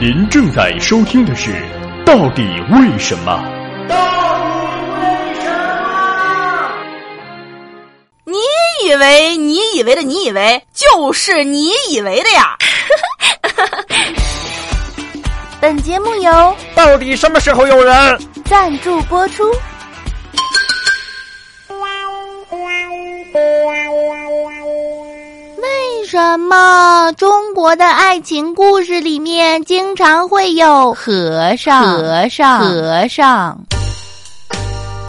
您正在收听的是《到底为什么》。到底为什么？你以为你以为的你以为就是你以为的呀？本节目由到底什么时候有人赞助播出？什么？中国的爱情故事里面经常会有和尚、和尚、和尚？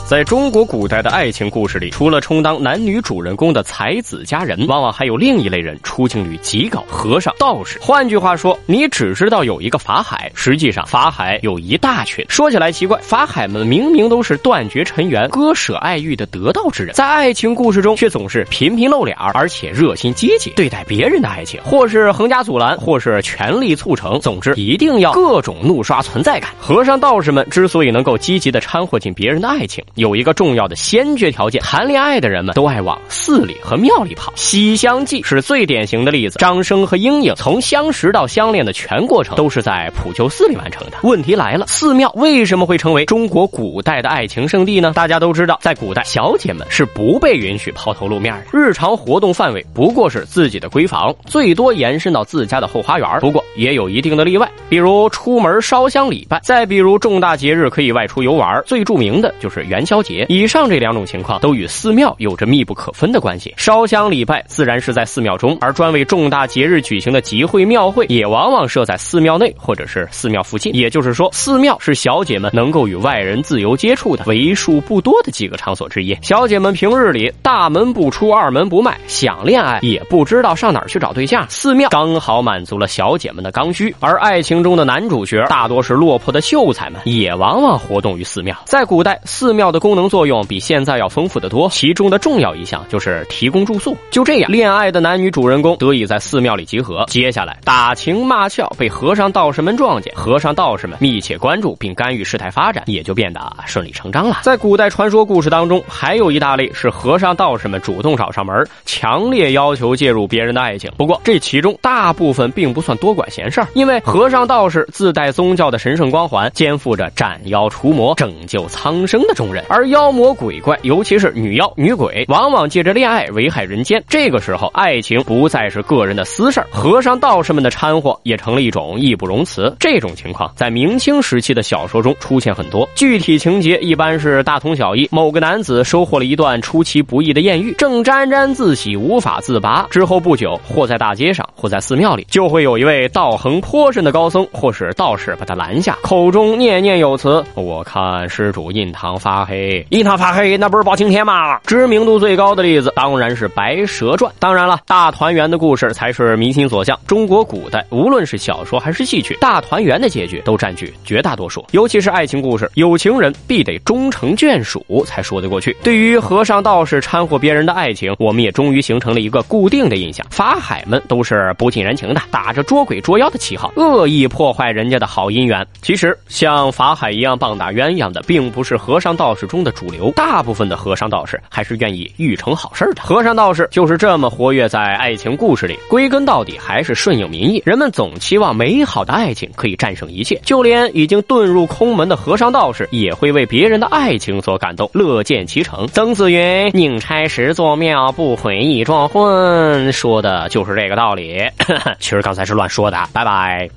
在中国古代的爱情故事里，除了充当男女主人公的才子佳人，往往还有另一类人出镜率极高——和尚、道士。换句话说，你只知道有一个法海，实际上法海有一大群。说起来奇怪，法海们明明都是断绝尘缘、割舍爱欲的得道之人，在爱情故事中却总是频频露脸，而且热心积极对待别人的爱情，或是横加阻拦，或是全力促成。总之，一定要各种怒刷存在感。和尚、道士们之所以能够积极的掺和进别人的爱情，有一个重要的先决条件：谈恋爱的人们都爱往寺里和庙里跑。《西厢记》是最典型的例子。张生和莺莺从相识到相恋的全过程都是在普救寺里完成的。问题来了，寺庙为什么会成为中国古代的爱情圣地呢？大家都知道，在古代，小姐们是不被允许抛头露面的，日常活动范围不过是自己的闺房，最多延伸到自家的后花园。不过也有一定的例外，比如出门烧香礼拜，再比如重大节日可以外出游玩。最著名的就是元宵节。以上这两种情况都与寺庙有着密不可分的关系。烧香礼拜自然是在寺庙中，而专为重大节日举行的集会庙会也往往设在寺庙内或者是寺庙附近。也就是说，寺庙是小姐们能够与外人自由接触的为数不多的几个场所之一。小姐们平日里大门不出，二门不迈，想恋爱也不知道上哪儿去找对象，寺庙刚好满足了小姐们的刚需。而爱情中的男主角大多是落魄的秀才们，也往往活动于寺庙。在古代，寺庙的功能作用比现在要丰富的多，其中的重要一项就是提供住宿。就这样，恋爱的男女主人公得以在寺庙里集合。接下来，打情骂俏被和尚道士们撞见，和尚道士们密切关注并干预事态发展，也就变得顺理成章了。在古代传说故事当中，还有一大类是和尚道士们主动找上门，强烈要求介入别人的爱情。不过，这其中大部分并不算多管闲事儿，因为和尚道士自带宗教的神圣光环，肩负着斩妖除魔、拯救苍生的重任，而妖魔鬼怪，尤其是女妖女鬼，往往借着恋爱危害人间。这个时候，爱情不再是个人的私事儿，和尚道士们的掺和也成了一种义不容辞。这种情况在明清时期的小说中出现很多，具体情节一般是大同小异。某个男子收获了一段出其不意的艳遇，正沾沾自喜，无法自拔。之后不久，或在大街上，或在寺庙里，就会有一位道行颇深的高僧或是道士把他拦下，口中念念有词：“我看施主印堂发黑，一塌发黑，那不是包青天吗？”知名度最高的例子当然是《白蛇传》。当然了，大团圆的故事才是民心所向。中国古代无论是小说还是戏曲，大团圆的结局都占据绝大多数。尤其是爱情故事，有情人必得终成眷属才说得过去。对于和尚道士掺和别人的爱情，我们也终于形成了一个固定的印象：法海们都是不近人情的，打着捉鬼捉妖的旗号，恶意破坏人家的好姻缘。其实，像法海一样棒打鸳鸯的，并不是和尚道士中的主流，大部分的和尚道士还是愿意欲成好事的。和尚道士就是这么活跃在爱情故事里，归根到底还是顺应民意。人们总期望美好的爱情可以战胜一切，就连已经遁入空门的和尚道士，也会为别人的爱情所感动，乐见其成。曾子云：“宁拆十座庙，不毁一桩婚。”说的就是这个道理。其实刚才是乱说的。拜拜。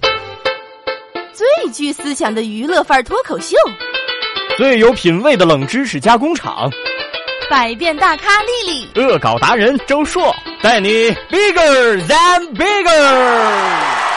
最具思想的娱乐范儿脱口秀，最有品味的冷知识加工厂，百变大咖丽丽，恶搞达人周硕，带你 bigger than bigger。